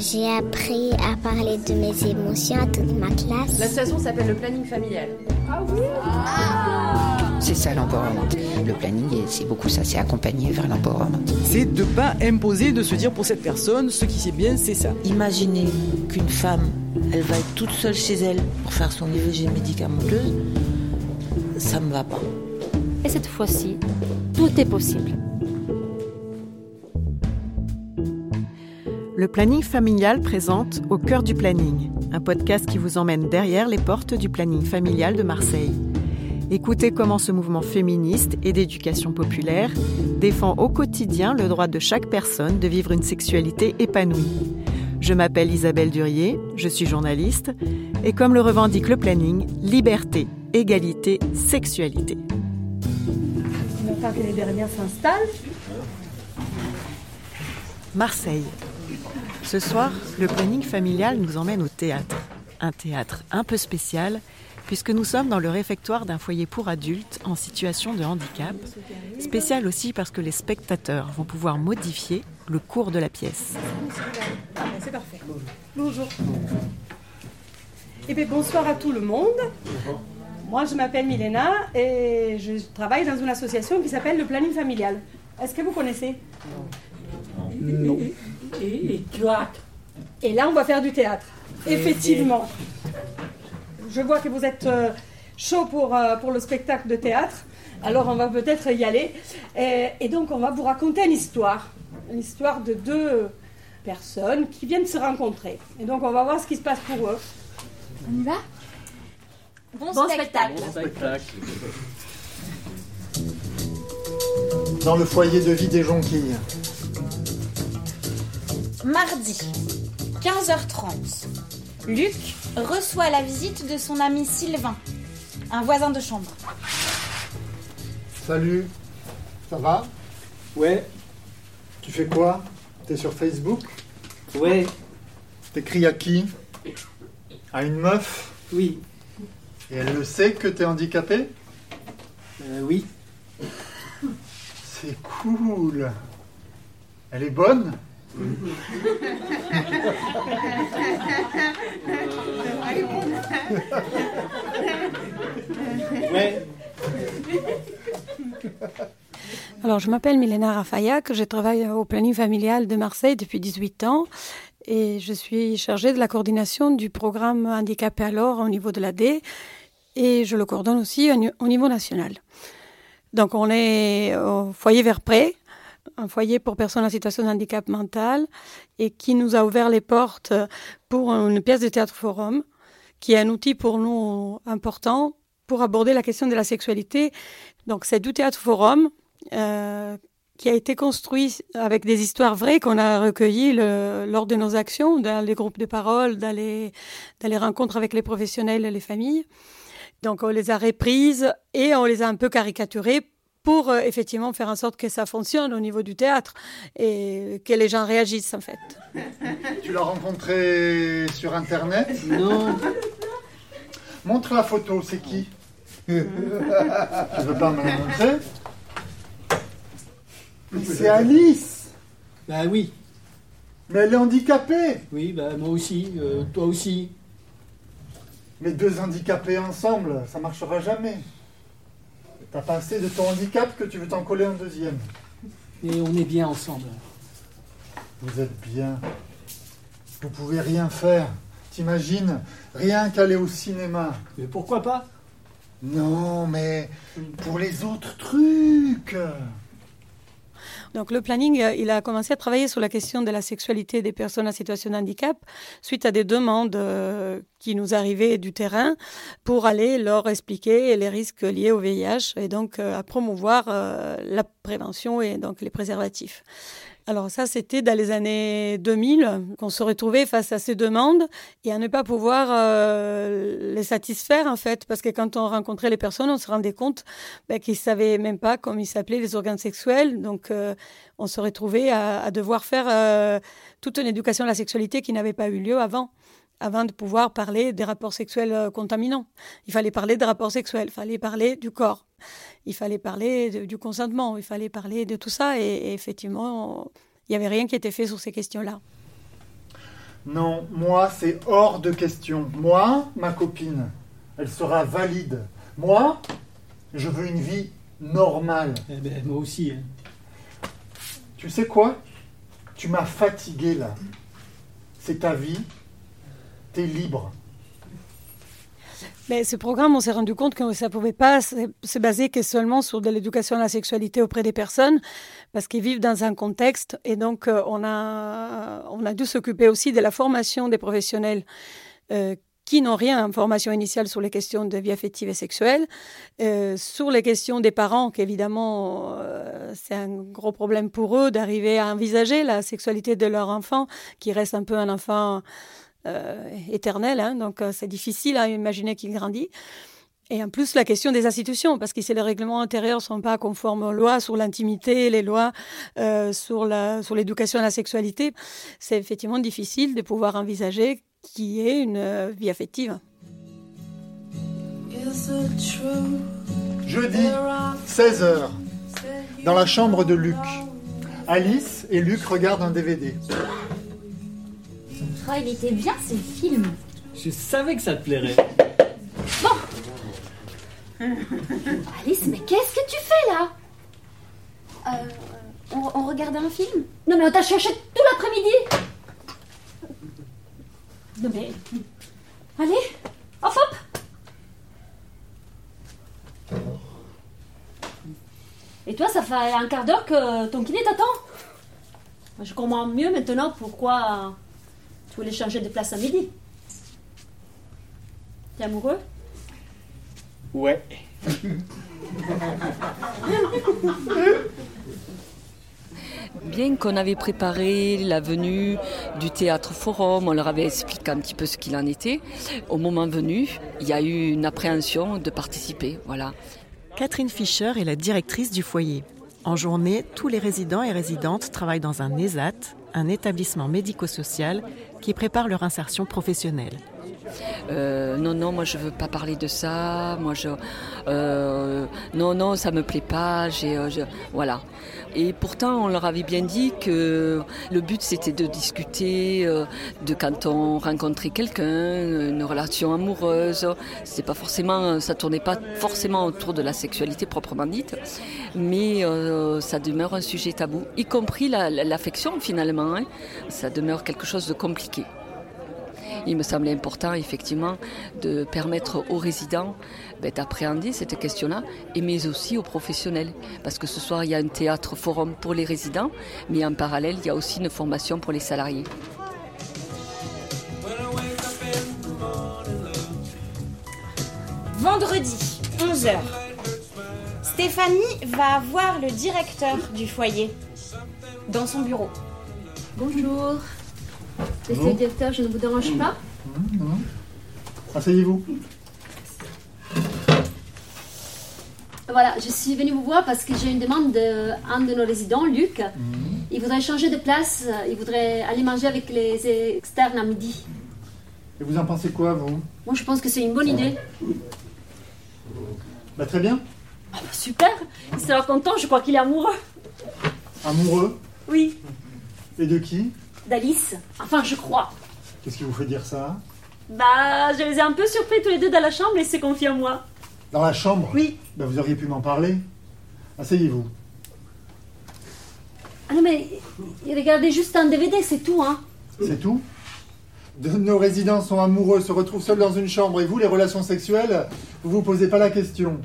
J'ai appris à parler de mes émotions à toute ma classe. L'association s'appelle le planning familial. Ah oui C'est ça l'empowerment. Le planning, c'est beaucoup ça, c'est accompagner vers l'empowerment. C'est de pas imposer, de se dire pour cette personne, ce qui c'est bien, c'est ça. Imaginez qu'une femme, elle va être toute seule chez elle pour faire son IVG médicamenteuse, ça me va pas. Et cette fois-ci, tout est possible. Le planning familial présente Au cœur du planning, un podcast qui vous emmène derrière les portes du planning familial de Marseille. Écoutez comment ce mouvement féministe et d'éducation populaire défend au quotidien le droit de chaque personne de vivre une sexualité épanouie. Je m'appelle Isabelle Durier, je suis journaliste, et comme le revendique le planning, liberté, égalité, sexualité. On attend que les dernières s'installent. Marseille. Ce soir, le planning familial nous emmène au théâtre. Un théâtre un peu spécial, puisque nous sommes dans le réfectoire d'un foyer pour adultes en situation de handicap. Spécial aussi parce que les spectateurs vont pouvoir modifier le cours de la pièce. Ah, ben, c'est parfait. Bonjour. Eh bien, bonsoir à tout le monde. Moi, je m'appelle Milena et je travaille dans une association qui s'appelle le Planning Familial. Est-ce que vous connaissez? Non. Et, et théâtre. Et là, on va faire du théâtre. Effectivement. Je vois que vous êtes euh, chaud pour, euh, pour le spectacle de théâtre. Alors, on va peut-être y aller. Et, et donc, on va vous raconter une histoire. Une histoire de deux personnes qui viennent se rencontrer. Et donc, on va voir ce qui se passe pour eux. On y va? Bon, spectacle. spectacle. Dans le foyer de vie des jonquilles. Mardi, 15h30. Luc reçoit la visite de son ami Sylvain, un voisin de chambre. Salut, ça va? Ouais, Tu fais quoi? T'es sur Facebook? Ouais, T'écris à qui? À une meuf? Oui, Et elle le sait que t'es handicapé euh, oui. C'est cool. Elle est bonne? Alors, je m'appelle Milena Rafayak, je travaille au planning familial de Marseille depuis 18 ans et je suis chargée de la coordination du programme Handicapé alors au niveau de l'AD et je le coordonne aussi au niveau national. Donc, on est au foyer Verpré, un foyer pour personnes en situation de handicap mental et qui nous a ouvert les portes pour une pièce de théâtre forum qui est un outil pour nous important pour aborder la question de la sexualité. Donc, c'est du théâtre forum euh, qui a été construit avec des histoires vraies qu'on a recueillies lors de nos actions, dans les groupes de parole, dans les, dans les rencontres avec les professionnels et les familles. Donc on les a reprises et on les a un peu caricaturées pour euh, effectivement faire en sorte que ça fonctionne au niveau du théâtre et que les gens réagissent en fait. Tu l'as rencontré sur internet non, Montre la photo, c'est qui Tu veux pas me la montrer C'est Alice bah oui, Mais elle est handicapée oui, bah moi aussi, euh, toi aussi. Mais deux handicapés ensemble, ça marchera jamais. T'as pas assez de ton handicap que tu veux t'en coller un deuxième. Et on est bien ensemble. Vous êtes bien. Vous pouvez rien faire. T'imagines Rien qu'aller au cinéma. Mais pourquoi pas? Non, mais pour les autres trucs. Donc le planning, euh, il a commencé à travailler sur la question de la sexualité des personnes en situation de handicap suite à des demandes euh, qui nous arrivaient du terrain pour aller leur expliquer les risques liés au VIH et donc euh, à promouvoir la prévention et donc les préservatifs. Alors ça, c'était dans les années 2000 qu'on se retrouvait face à ces demandes et à ne pas pouvoir euh, les satisfaire en fait, parce que quand on rencontrait les personnes, on se rendait compte ben, qu'ils savaient même pas comment ils s'appelaient les organes sexuels, donc euh, on se retrouvait à, à devoir faire euh, toute une éducation à la sexualité qui n'avait pas eu lieu avant avant de pouvoir parler des rapports sexuels euh, contaminants. Il fallait parler des rapports sexuels, il fallait parler du corps, il fallait parler de- du consentement, il fallait parler de tout ça. Et, et effectivement, Il n'y avait rien qui était fait sur ces questions-là. Non, moi, c'est hors de question. Moi, ma copine, elle sera valide. Moi, je veux une vie normale. Eh ben, moi aussi. Hein. Tu sais quoi? Tu m'as fatigué là. C'est ta vie. Libre. Mais ce programme, on s'est rendu compte que ça ne pouvait pas se baser que seulement sur de l'éducation à la sexualité auprès des personnes, parce qu'ils vivent dans un contexte. Et donc, euh, on a, on a dû s'occuper aussi de la formation des professionnels euh, qui n'ont rien en formation initiale sur les questions de vie affective et sexuelle, euh, sur les questions des parents, qu'évidemment, c'est un gros problème pour eux d'arriver à envisager la sexualité de leur enfant, qui reste un peu un enfant éternel, hein, donc euh, c'est difficile à imaginer qu'il grandit. Et en plus, la question des institutions, parce que si les règlements intérieurs ne sont pas conformes aux lois sur l'intimité, les lois euh, sur l'éducation à la sexualité, c'est effectivement difficile de pouvoir envisager qu'il y ait une vie affective. Jeudi, 16h, dans la chambre de Luc. Alice et Luc regardent un DVD. Oh, il était bien ce film. Je savais que ça te plairait. Bon. Alice, mais qu'est-ce que tu fais là? Euh, on, on, regardait un film? Non mais on t'a cherché tout l'après-midi. Non mais... Allez, hop hop Et toi, ça fait un quart d'heure que ton kiné t'attend Je comprends mieux maintenant pourquoi tu voulais changer de place à midi. T'es amoureux? Ouais. Bien qu'on avait préparé la venue du théâtre forum, on leur avait expliqué un petit peu ce qu'il en était. Au moment venu, il y a eu une appréhension de participer. Voilà. Catherine Fischer est la directrice du foyer. En journée, tous les résidents et résidentes travaillent dans un ESAT, un établissement médico-social qui prépare leur insertion professionnelle. Euh, non, non, moi je veux pas parler de ça. Moi euh, non, non, ça me plaît pas. J'ai, euh, voilà. Et pourtant, on leur avait bien dit que le but c'était de discuter de quand on rencontrait quelqu'un, une relation amoureuse. C'est pas forcément, ça tournait pas forcément autour de la sexualité proprement dite, mais ça demeure un sujet tabou, y compris l'affection finalement. Hein. Ça demeure quelque chose de compliqué il me semblait important effectivement de permettre aux résidents ben, d'appréhender cette question-là, et mais aussi aux professionnels. Parce que ce soir, il y a un théâtre forum pour les résidents, mais en parallèle, il y a aussi une formation pour les salariés. Vendredi, 11h. Stéphanie va voir le directeur du foyer dans son bureau. Bonjour. Monsieur le directeur, je ne vous dérange pas Non, non. Asseyez-vous. Voilà, je suis venue vous voir parce que j'ai une demande d'un de, nos résidents, Luc. Mhm. Il voudrait changer de place, il voudrait aller manger avec les externes à midi. Et vous en pensez quoi, vous? Moi, je pense que c'est une bonne idée. Bah, très bien. Ah, bah, super Il sera content, je crois qu'il est amoureux. Amoureux? Oui. Et de qui? d'Alice. Enfin, je crois. Qu'est-ce qui vous fait dire ça Bah, je les ai un peu surpris tous les deux dans la chambre et c'est confié en moi. Dans la chambre Oui. Bah, vous auriez pu m'en parler. Asseyez-vous. Ah non, mais regardez juste un DVD, c'est tout, hein. C'est tout de nos résidents sont amoureux, se retrouvent seuls dans une chambre, et vous, les relations sexuelles, vous vous posez pas la question.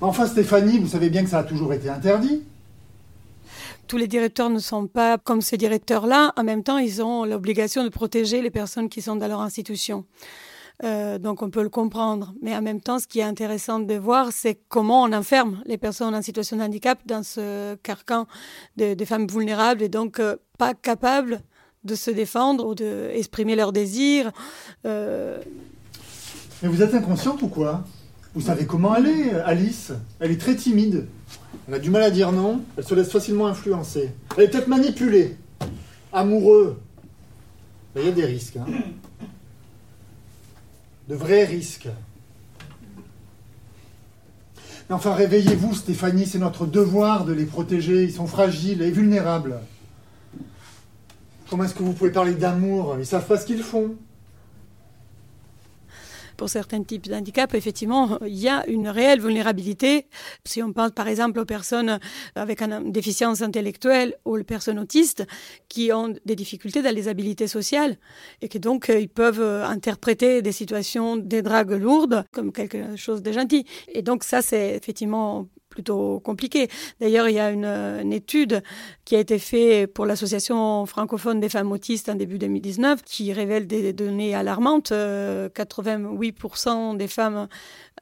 Enfin, Stéphanie, vous savez bien que ça a toujours été interdit tous les directeurs ne sont pas comme ces directeurs-là. En même temps, ils ont l'obligation de protéger les personnes qui sont dans leur institution. Euh, donc on peut le comprendre. Mais en même temps, ce qui est intéressant de voir, c'est comment on enferme les personnes en situation de handicap dans ce carcan de, femmes vulnérables et donc euh, pas capables de se défendre ou d'exprimer leurs désirs. Euh. Mais vous êtes inconsciente ou quoi? Vous savez comment elle est, Alice? Elle est très timide. Elle a du mal à dire non, elle se laisse facilement influencer. Elle est peut-être manipulée. Amoureux. Il y a des risques. Hein. De vrais risques. Mais enfin, réveillez-vous, Stéphanie, c'est notre devoir de les protéger. Ils sont fragiles et vulnérables. Comment est-ce que vous pouvez parler d'amour? Ils savent pas ce qu'ils font. Pour certains types d'handicap, effectivement, il y a une réelle vulnérabilité. Si on pense par exemple aux personnes avec une déficience intellectuelle ou aux personnes autistes qui ont des difficultés dans les habilités sociales et qui donc ils peuvent interpréter des situations des dragues lourdes comme quelque chose de gentil. Et donc ça, c'est effectivement plutôt compliqué. D'ailleurs, il y a une, étude qui a été faite pour l'Association francophone des femmes autistes en début 2019 qui révèle des données alarmantes. 88% des femmes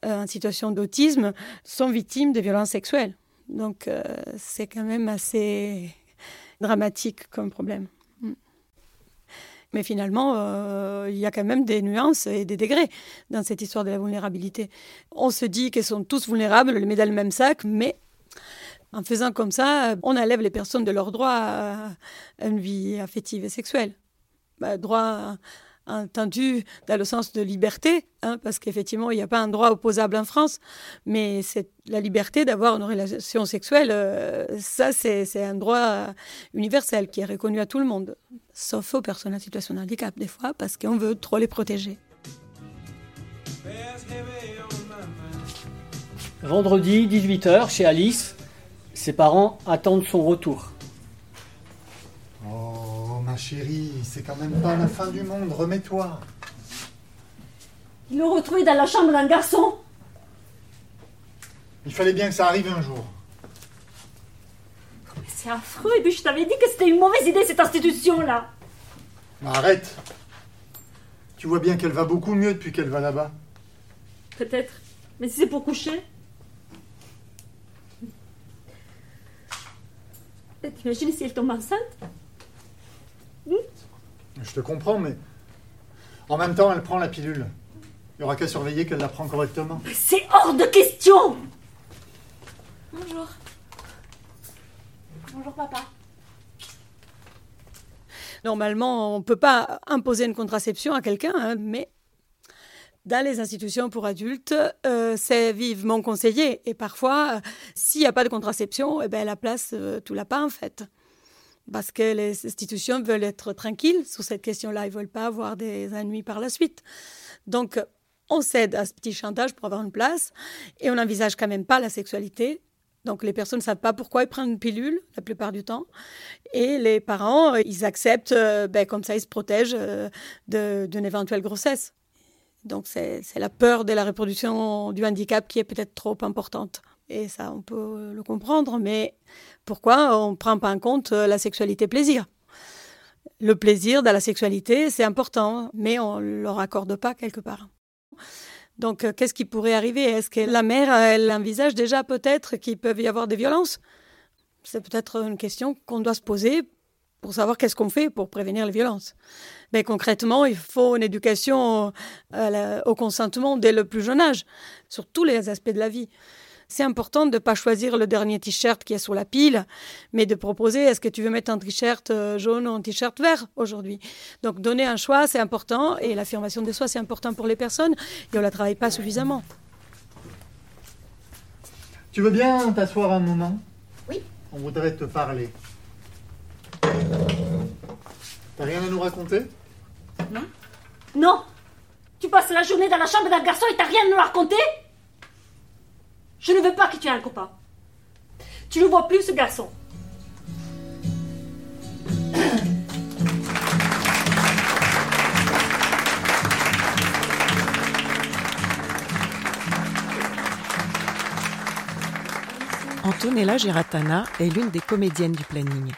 euh, en situation d'autisme sont victimes de violences sexuelles. Donc, euh, c'est quand même assez dramatique comme problème. Mais finalement, euh, il y a quand même des nuances et des degrés dans cette histoire de la vulnérabilité. On se dit qu'elles sont tous vulnérables, les met dans le même sac, mais en faisant comme ça, on enlève les personnes de leur droit à une vie affective et sexuelle. Bah, droit entendu dans le sens de liberté, hein, parce qu'effectivement, il n'y a pas un droit opposable en France, mais c'est la liberté d'avoir une relation sexuelle, euh, ça, c'est un droit universel qui est reconnu à tout le monde, sauf aux personnes en situation de handicap, des fois, parce qu'on veut trop les protéger. Vendredi, 18h, chez Alice, ses parents attendent son retour. Oh chérie, c'est quand même pas la fin du monde, remets-toi. Il l'a retrouvé dans la chambre d'un garçon. Il fallait bien que ça arrive un jour. C'est affreux, et puis je t'avais dit que c'était une mauvaise idée cette institution-là. arrête. Tu vois bien qu'elle va beaucoup mieux depuis qu'elle va là-bas. Peut-être. Mais si c'est pour coucher. T'imagines si elle tombe enceinte? Je te comprends, mais en même temps, elle prend la pilule. Il n'y aura qu'à surveiller qu'elle la prend correctement. C'est hors de question Bonjour. Bonjour papa. Normalement, on ne peut pas imposer une contraception à quelqu'un, hein, mais dans les institutions pour adultes, euh, c'est vivement conseillé. Et parfois, s'il n'y a pas de contraception, eh ben, la place, euh, tout l'a pas en fait parce que les institutions veulent être tranquilles sur cette question-là. Ils ne veulent pas avoir des ennuis par la suite. Donc, on cède à ce petit chantage pour avoir une place et on n'envisage quand même pas la sexualité. Donc, les personnes ne savent pas pourquoi ils prennent une pilule la plupart du temps. Et les parents, ils acceptent, euh, ben, comme ça, ils se protègent euh, d'une éventuelle grossesse. Donc, c'est la peur de la reproduction du handicap qui est peut-être trop importante. Et ça, on peut le comprendre, mais pourquoi on ne prend pas en compte euh, la sexualité plaisir? Le plaisir dans la sexualité, c'est important, mais on ne leur accorde pas quelque part. Donc, euh, qu'est-ce qui pourrait arriver? Est-ce que la mère, elle envisage déjà peut-être qu'il peut y avoir des violences? C'est peut-être une question qu'on doit se poser pour savoir qu'est-ce qu'on fait pour prévenir les violences. Mais concrètement, il faut une éducation euh, au consentement dès le plus jeune âge, sur tous les aspects de la vie c'est important de ne pas choisir le dernier t-shirt qui est sur la pile, mais de proposer est-ce que tu veux mettre un t-shirt euh, jaune ou un t-shirt vert aujourd'hui? Donc donner un choix, c'est important, et l'affirmation de soi, c'est important pour les personnes, et on ne la travaille pas suffisamment. Tu veux bien t'asseoir un moment? Oui. On voudrait te parler. T'as rien à nous raconter? Non. Non Tu passes la journée dans la chambre d'un garçon et t'as rien à nous raconter? Je ne veux pas que tu aies un copain. Tu ne vois plus, ce garçon. Antonella Giratana est l'une des comédiennes du planning.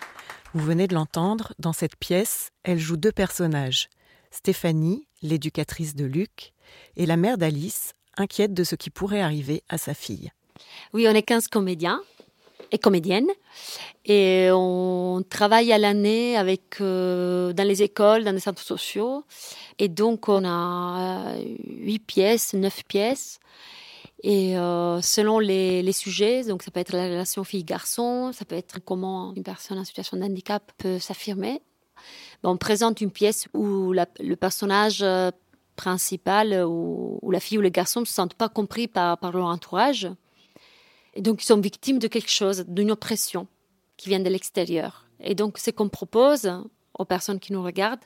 Vous venez de l'entendre, dans cette pièce, elle joue deux personnages. Stéphanie, l'éducatrice de Luc, et la mère d'Alice, inquiète de ce qui pourrait arriver à sa fille. Oui, on est 15 comédiens et comédiennes. Et on travaille à l'année avec euh, dans les écoles, dans les centres sociaux. Et donc, on a euh, huit pièces, neuf pièces. Et euh, selon les, sujets, donc ça peut être la relation fille-garçon, ça peut être comment une personne en situation de handicap peut s'affirmer. on présente une pièce où le personnage principal, où, la fille ou le garçon ne se sentent pas compris par, par leur entourage. Et donc, ils sont victimes de quelque chose, d'une oppression qui vient de l'extérieur. Et donc, ce qu'on propose aux personnes qui nous regardent,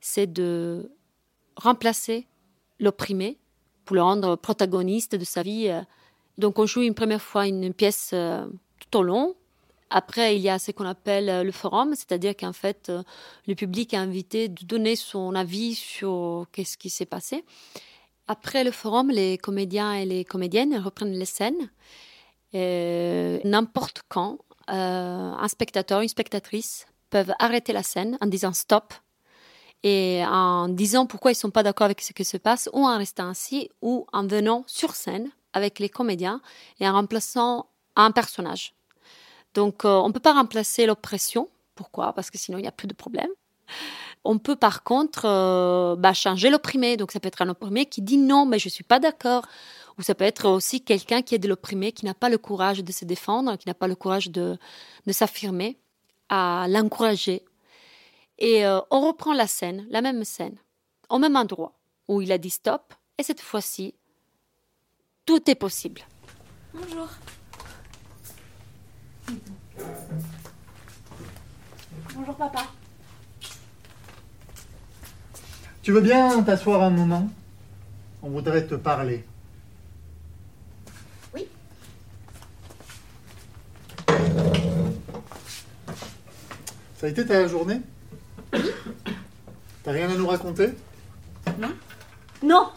c'est de remplacer l'opprimé pour le rendre protagoniste de sa vie. Donc, on joue une première fois une pièce euh, tout au long. Après, il y a ce qu'on appelle euh, le forum, c'est-à-dire qu'en fait, euh, le public est invité de donner son avis sur qu'est-ce qui s'est passé. Après le forum, les comédiens et les comédiennes reprennent les scènes. N'importe quand, un spectateur, une spectatrice peuvent arrêter la scène en disant stop et en disant pourquoi ils ne sont pas d'accord avec ce qui se passe, ou en restant ainsi, ou en venant sur scène avec les comédiens et en remplaçant un personnage. Donc, euh, on ne peut pas remplacer l'oppression. Pourquoi? Parce que sinon, il n'y a plus de problème. On peut par contre euh, bah, changer l'opprimé. Donc, ça peut être un opprimé qui dit non, mais je ne suis pas d'accord. Ou ça peut être aussi quelqu'un qui est de l'opprimé, qui n'a pas le courage de se défendre, qui n'a pas le courage de, de s'affirmer, à l'encourager et euh, on reprend la scène, la même scène, au même endroit où il a dit stop. Et cette fois-ci, tout est possible. Bonjour. Bonjour papa. Tu veux bien t'asseoir un moment? On voudrait te parler. Oui. Ça a été ta journée? T'as rien à nous raconter? Non. Non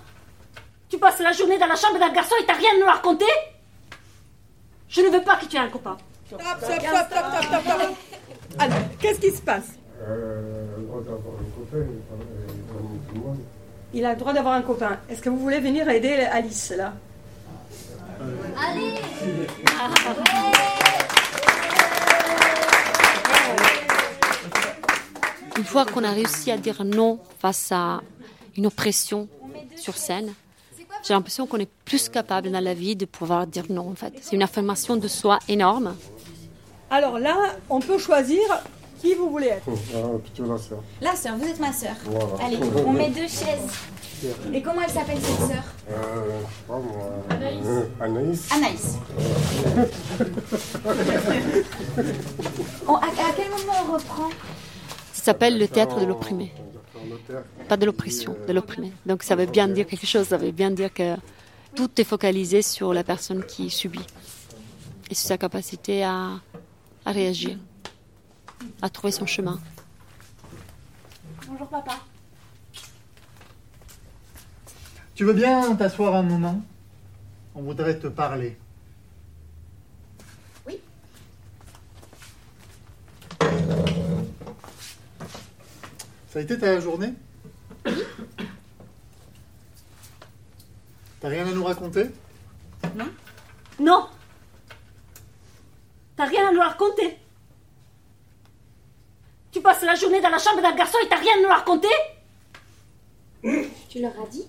Tu passes la journée dans la chambre d'un garçon et t'as rien à nous raconter? Je ne veux pas que tu aies un copain. Stop, stop, stop, stop, stop, stop, Alors, qu'est-ce qui se passe Il a le droit d'avoir un copain. Est-ce que vous voulez venir aider Alice là Une fois qu'on a réussi à dire non face à une oppression sur scène, j'ai l'impression qu'on est plus capable dans la vie de pouvoir dire non en fait. C'est une affirmation de soi énorme. Alors là, on peut choisir qui vous voulez être. Ah, plutôt la sœur. Vous êtes ma sœur. Voilà. Allez, on met deux chaises. Et comment elle s'appelle cette sœur Euh, pas moi. Euh, Anaïs. Anaïs. On- à, à quel moment on reprend? Ça s'appelle le théâtre de l'opprimé. Pas de l'oppression, de l'opprimé. Donc ça veut bien dire quelque chose, ça veut bien dire que tout est focalisé sur la personne qui subit et sur sa capacité à, à réagir, à trouver son chemin. Bonjour papa. Tu veux bien t'asseoir un moment? On voudrait te parler. Oui. Ça a été ta journée? T'as rien à nous raconter? Non. Non T'as rien à nous raconter Tu passes la journée dans la chambre d'un garçon et t'as rien à nous raconter Tu leur as dit?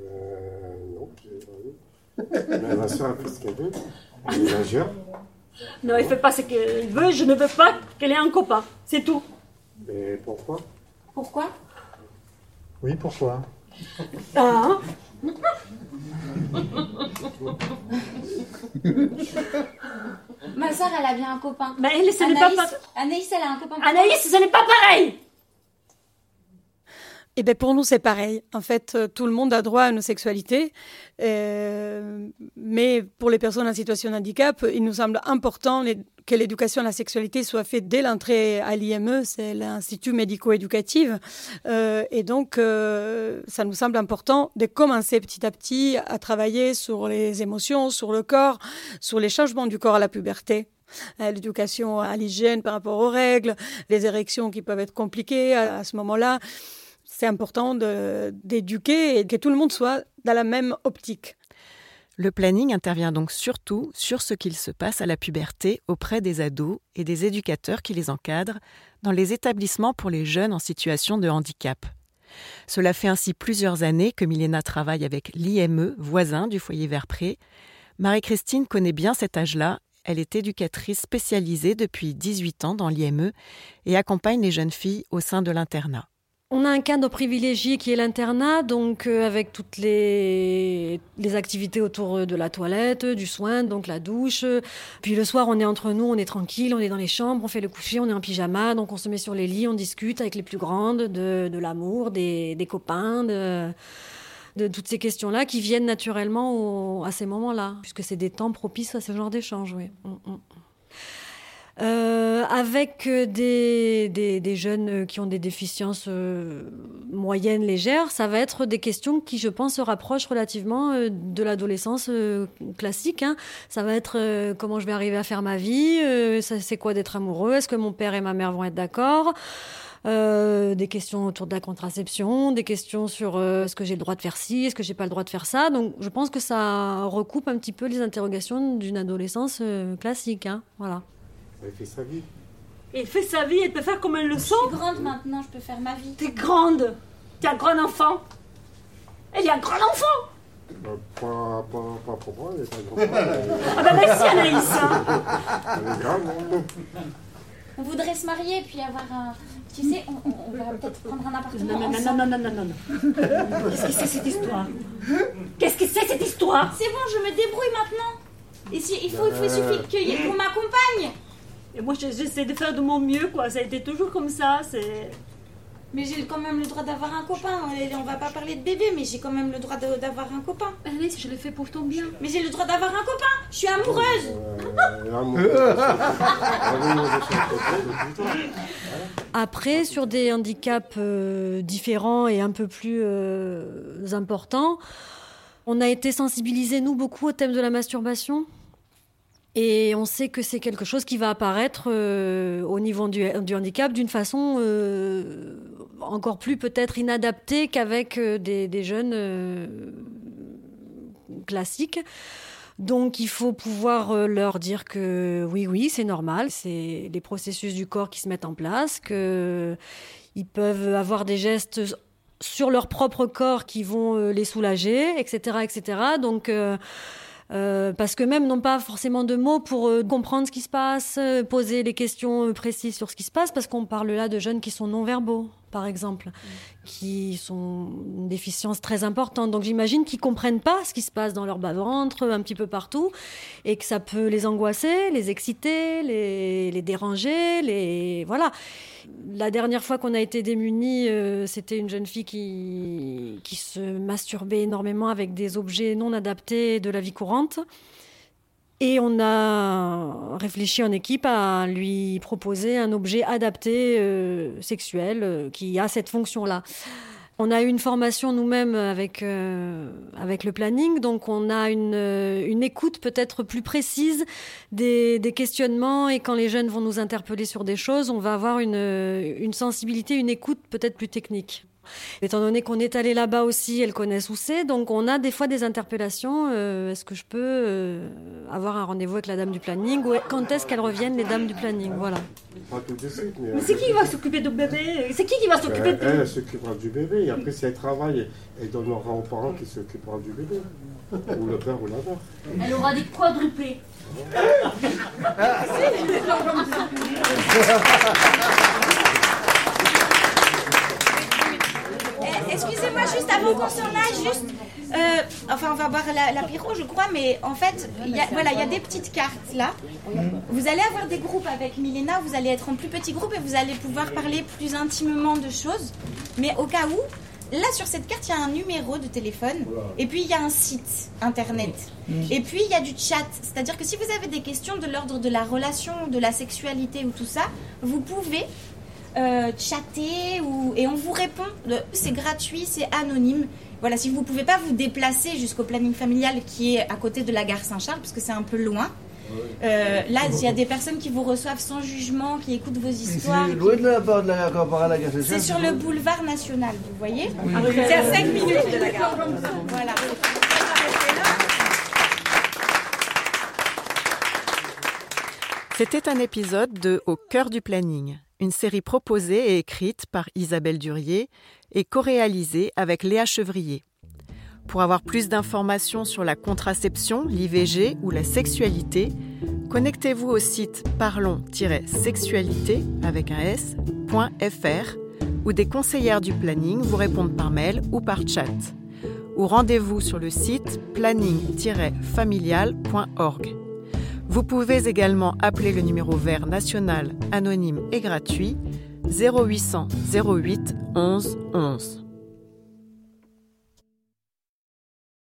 Euh, non, j'ai pas vu. Mais ma soeur a fait ce qu'elle veut. Elle est légère. Non, il fait pas ce qu'il veut, je ne veux pas qu'elle ait un copain. C'est tout. Mais pourquoi? Pourquoi? Oui, pourquoi? Hein? Ma sœur, elle a bien un copain. Mais elle, ce n'est pas Anaïs, pareil. Anaïs, elle a un copain. Anaïs, ce n'est pas pareil Eh bien, pour nous, c'est pareil. En fait, euh, tout le monde a droit à une sexualité. euh, mais pour les personnes en situation de handicap, il nous semble important que l'éducation à la sexualité soit faite dès l'entrée à l'IME, c'est l'Institut médico-éducatif. Euh, et donc, euh, ça nous semble important de commencer petit à petit à travailler sur les émotions, sur le corps, sur les changements du corps à la puberté. Euh, L'éducation à l'hygiène par rapport aux règles, les érections qui peuvent être compliquées à ce moment-là important d'éduquer et que tout le monde soit dans la même optique. Le planning intervient donc surtout sur ce qu'il se passe à la puberté auprès des ados et des éducateurs qui les encadrent dans les établissements pour les jeunes en situation de handicap. Cela fait ainsi plusieurs années que Milena travaille avec l'IME, voisin du foyer Verpré. Marie-Christine connaît bien cet âge-là. Elle est éducatrice spécialisée depuis 18 ans dans l'IME et accompagne les jeunes filles au sein de l'internat. On a un cadre privilégié qui est l'internat, donc euh, avec toutes les, activités autour de la toilette, du soin, donc la douche. Puis le soir, on est entre nous, on est tranquille, on est dans les chambres, on fait le coucher, on est en pyjama, donc on se met sur les lits, on discute avec les plus grandes de, l'amour, des, copains, de toutes ces questions-là qui viennent naturellement à ces moments-là, puisque c'est des temps propices à ce genre d'échange. Oui. Mm, mm. Euh, avec des, des, jeunes qui ont des déficiences euh, moyennes, légères, ça va être des questions qui, je pense, se rapprochent relativement euh, de l'adolescence euh, classique. Hein. Ça va être euh, comment je vais arriver à faire ma vie, c'est quoi d'être amoureux, est-ce que mon père et ma mère vont être d'accord euh, des questions autour de la contraception, des questions sur euh, est-ce que j'ai le droit de faire ci, est-ce que j'ai pas le droit de faire ça. Donc je pense que ça recoupe un petit peu les interrogations d'une adolescence euh, classique. Hein. Voilà. Elle fait sa vie. Elle fait sa vie, elle peut faire comme elle le sent. Je suis grande maintenant, je peux faire ma vie. T'es grande. T'es un grand enfant. Elle est un grand enfant. Bah, pas, pas, pas pour moi, elle est pas grande. Ah bah merci Anaïs. hein. Elle est grave, non On voudrait se marier puis avoir un. Tu sais, on, on- on va peut-être prendre un appartement. Non, non, non, ensemble. non, non, non, non, non. Qu'est-ce que c'est cette histoire? Qu'est-ce que c'est cette histoire? C'est bon, je me débrouille maintenant. Et si, il faut, il faut, il suffit que- qu'on m'accompagne. Et moi, je- j'essaie de faire de mon mieux, quoi. Ça a été toujours comme ça. C'est. Mais j'ai quand même le droit d'avoir un copain. On va pas parler de bébé, mais j'ai quand même le droit d'avoir un copain. Anaïs, je le fais pour ton bien. Mais j'ai le droit d'avoir un copain. Je suis amoureuse. Euh. Après, sur des handicaps euh, différents et un peu plus euh, importants, on a été sensibilisés, nous, beaucoup au thème de la masturbation? Et on sait que c'est quelque chose qui va apparaître euh, au niveau du, handicap d'une façon euh, encore plus peut-être inadaptée qu'avec euh, des, jeunes classiques. Donc il faut pouvoir leur dire que oui, oui, c'est normal, c'est les processus du corps qui se mettent en place, que ils peuvent avoir des gestes sur leur propre corps qui vont les soulager, etc., etc. Donc euh, parce que même n'ont pas forcément de mots pour euh, comprendre ce qui se passe, euh, poser les questions précises sur ce qui se passe, parce qu'on parle là de jeunes qui sont non-verbaux, par exemple, qui sont une déficience très importante. Donc j'imagine qu'ils comprennent pas ce qui se passe dans leur bas-ventre, un petit peu partout, et que ça peut les angoisser, les exciter, les, les déranger, les voilà. La dernière fois qu'on a été démunis, euh, c'était une jeune fille qui, qui se masturbait énormément avec des objets non adaptés de la vie courante. Et on a réfléchi en équipe à lui proposer un objet adapté euh, sexuel euh, qui a cette fonction-là. On a eu une formation nous-mêmes avec, euh, avec le planning, donc on a une, une écoute peut-être plus précise des, des questionnements et quand les jeunes vont nous interpeller sur des choses, on va avoir une, une sensibilité, une écoute peut-être plus technique. Étant donné qu'on est allé là-bas aussi, elles connaissent où c'est, donc on a des fois des interpellations. euh, est-ce que je peux euh, avoir un rendez-vous avec la dame du planning ou quand est-ce qu'elles reviennent les dames du planning Voilà. Mais... C'est qui qui va s'occuper de bébé? C'est qui qui va s'occuper de elle, elle s'occupera du bébé. Et après, si elle travaille, elle donnera aux parents qui s'occuperont du bébé. Ou le père ou la mère. Elle aura des quadruplés. Excusez-moi, juste avant qu'on s'en aille, juste. euh, enfin, on va boire la- l'apéro, je crois, mais en fait, voilà, il y a des petites cartes là. Vous allez avoir des groupes avec Milena, vous allez être en plus petits groupes et vous allez pouvoir parler plus intimement de choses. Mais au cas où, là sur cette carte, il y a un numéro de téléphone et puis il y a un site internet. Et puis il y a du chat, c'est-à-dire que si vous avez des questions de l'ordre de la relation, de la sexualité ou tout ça, vous pouvez euh, chatter ou, et on vous répond. Le- C'est gratuit, c'est anonyme. Voilà, si vous ne pouvez pas vous déplacer jusqu'au planning familial qui est à côté de la gare Saint-Charles, parce que c'est un peu loin. euh, là, il y a des personnes qui vous reçoivent sans jugement, qui écoutent vos histoires. C'est loin de la part de la gare C'est sur le boulevard national, vous voyez Oui. C'est à 5 minutes de la gare. Voilà. C'était un épisode de Au cœur du planning, une série proposée et écrite par Isabelle Durier et co-réalisée avec Léa Chevrier. Pour avoir plus d'informations sur la contraception, l'IVG ou la sexualité, connectez-vous au site parlons-sexualité avec un s.fr où des conseillères du planning vous répondent par mail ou par chat. Ou rendez-vous sur le site planning-familial.org. Vous pouvez également appeler le numéro vert national anonyme et gratuit 0800 08 11 11.